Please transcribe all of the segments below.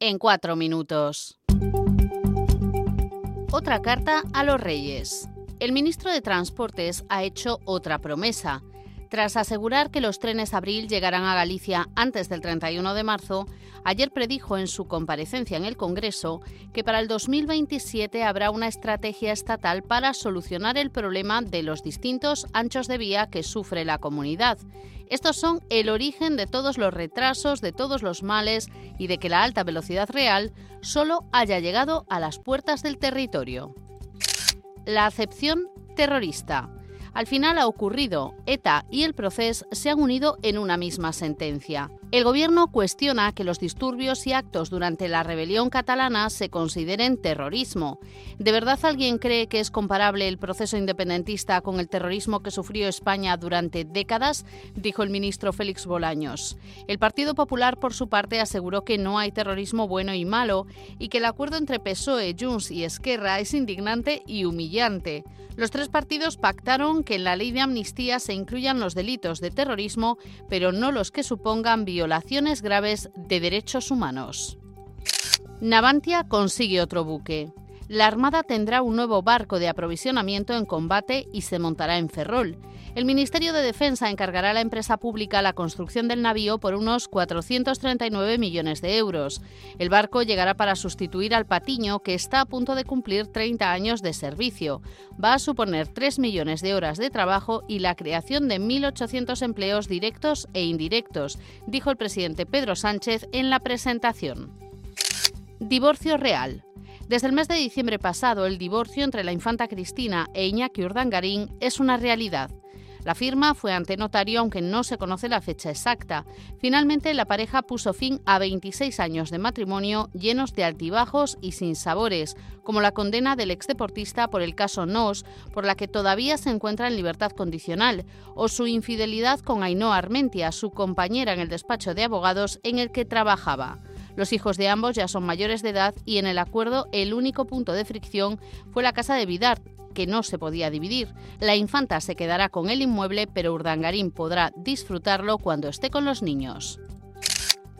en cuatro minutos. Otra carta a los Reyes. El ministro de Transportes ha hecho otra promesa. Tras asegurar que los trenes Abril llegarán a Galicia antes del 31 de marzo, ayer predijo en su comparecencia en el Congreso que para el 2027 habrá una estrategia estatal para solucionar el problema de los distintos anchos de vía que sufre la comunidad. Estos son el origen de todos los retrasos, de todos los males y de que la alta velocidad real solo haya llegado a las puertas del territorio. La acepción terrorista. Al final ha ocurrido. ETA y el proceso se han unido en una misma sentencia. El gobierno cuestiona que los disturbios y actos durante la rebelión catalana se consideren terrorismo. ¿De verdad alguien cree que es comparable el proceso independentista con el terrorismo que sufrió España durante décadas? dijo el ministro Félix Bolaños. El Partido Popular, por su parte, aseguró que no hay terrorismo bueno y malo y que el acuerdo entre PSOE, Junts y Esquerra es indignante y humillante. Los tres partidos pactaron que en la ley de amnistía se incluyan los delitos de terrorismo, pero no los que supongan violaciones graves de derechos humanos. Navantia consigue otro buque. La Armada tendrá un nuevo barco de aprovisionamiento en combate y se montará en Ferrol. El Ministerio de Defensa encargará a la empresa pública la construcción del navío por unos 439 millones de euros. El barco llegará para sustituir al Patiño, que está a punto de cumplir 30 años de servicio. Va a suponer 3 millones de horas de trabajo y la creación de 1.800 empleos directos e indirectos, dijo el presidente Pedro Sánchez en la presentación. Divorcio real. Desde el mes de diciembre pasado, el divorcio entre la infanta Cristina e Iñaki Urdangarín es una realidad. La firma fue ante notario aunque no se conoce la fecha exacta. Finalmente la pareja puso fin a 26 años de matrimonio llenos de altibajos y sin sabores, como la condena del exdeportista por el caso Nos, por la que todavía se encuentra en libertad condicional, o su infidelidad con Ainhoa Armentia, su compañera en el despacho de abogados en el que trabajaba. Los hijos de ambos ya son mayores de edad y en el acuerdo el único punto de fricción fue la casa de Vidart, que no se podía dividir. La infanta se quedará con el inmueble, pero Urdangarín podrá disfrutarlo cuando esté con los niños.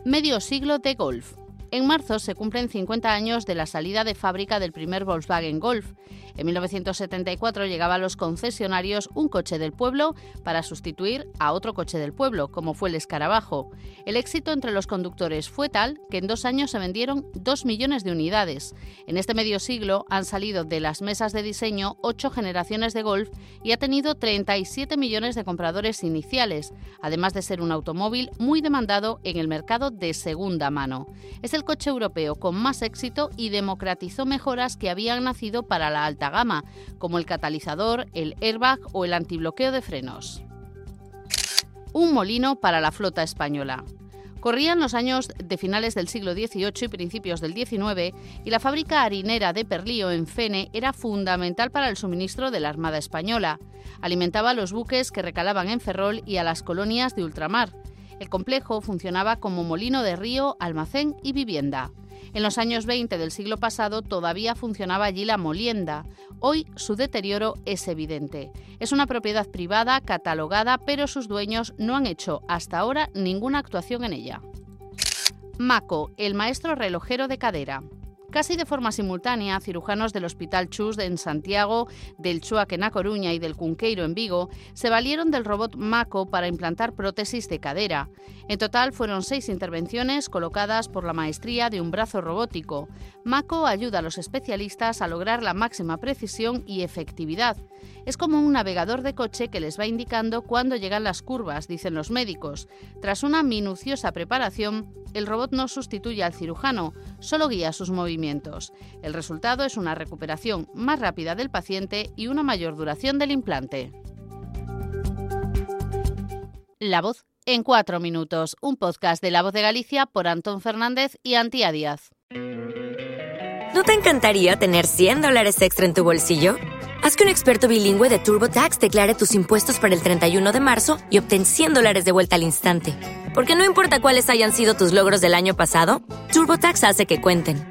Medio siglo de golf. En marzo se cumplen 50 años de la salida de fábrica del primer Volkswagen Golf. En 1974 llegaba a los concesionarios un coche del pueblo para sustituir a otro coche del pueblo, como fue el Escarabajo. El éxito entre los conductores fue tal que en dos años se vendieron dos millones de unidades. En este medio siglo han salido de las mesas de diseño ocho generaciones de Golf y ha tenido 37 millones de compradores iniciales, además de ser un automóvil muy demandado en el mercado de segunda mano. Es el coche europeo con más éxito y democratizó mejoras que habían nacido para la alta gama, como el catalizador, el airbag o el antibloqueo de frenos. Un molino para la flota española. Corrían los años de finales del siglo XVIII y principios del XIX y la fábrica harinera de Perlío en Fene era fundamental para el suministro de la Armada Española. Alimentaba a los buques que recalaban en Ferrol y a las colonias de ultramar. El complejo funcionaba como molino de río, almacén y vivienda. En los años 20 del siglo pasado todavía funcionaba allí la molienda. Hoy su deterioro es evidente. Es una propiedad privada catalogada, pero sus dueños no han hecho hasta ahora ninguna actuación en ella. Maco, el maestro relojero de cadera. Casi de forma simultánea, cirujanos del Hospital Chus en Santiago, del Chuac en A Coruña y del Cunqueiro en Vigo se valieron del robot Maco para implantar prótesis de cadera. En total fueron seis intervenciones colocadas por la maestría de un brazo robótico. Maco ayuda a los especialistas a lograr la máxima precisión y efectividad. Es como un navegador de coche que les va indicando cuándo llegan las curvas, dicen los médicos. Tras una minuciosa preparación, el robot no sustituye al cirujano, solo guía sus movimientos. El resultado es una recuperación más rápida del paciente y una mayor duración del implante. La voz en cuatro minutos, un podcast de La Voz de Galicia por Antón Fernández y Antía Díaz. ¿No te encantaría tener 100 dólares extra en tu bolsillo? Haz que un experto bilingüe de TurboTax declare tus impuestos para el 31 de marzo y obtén 100 dólares de vuelta al instante. Porque no importa cuáles hayan sido tus logros del año pasado, TurboTax hace que cuenten.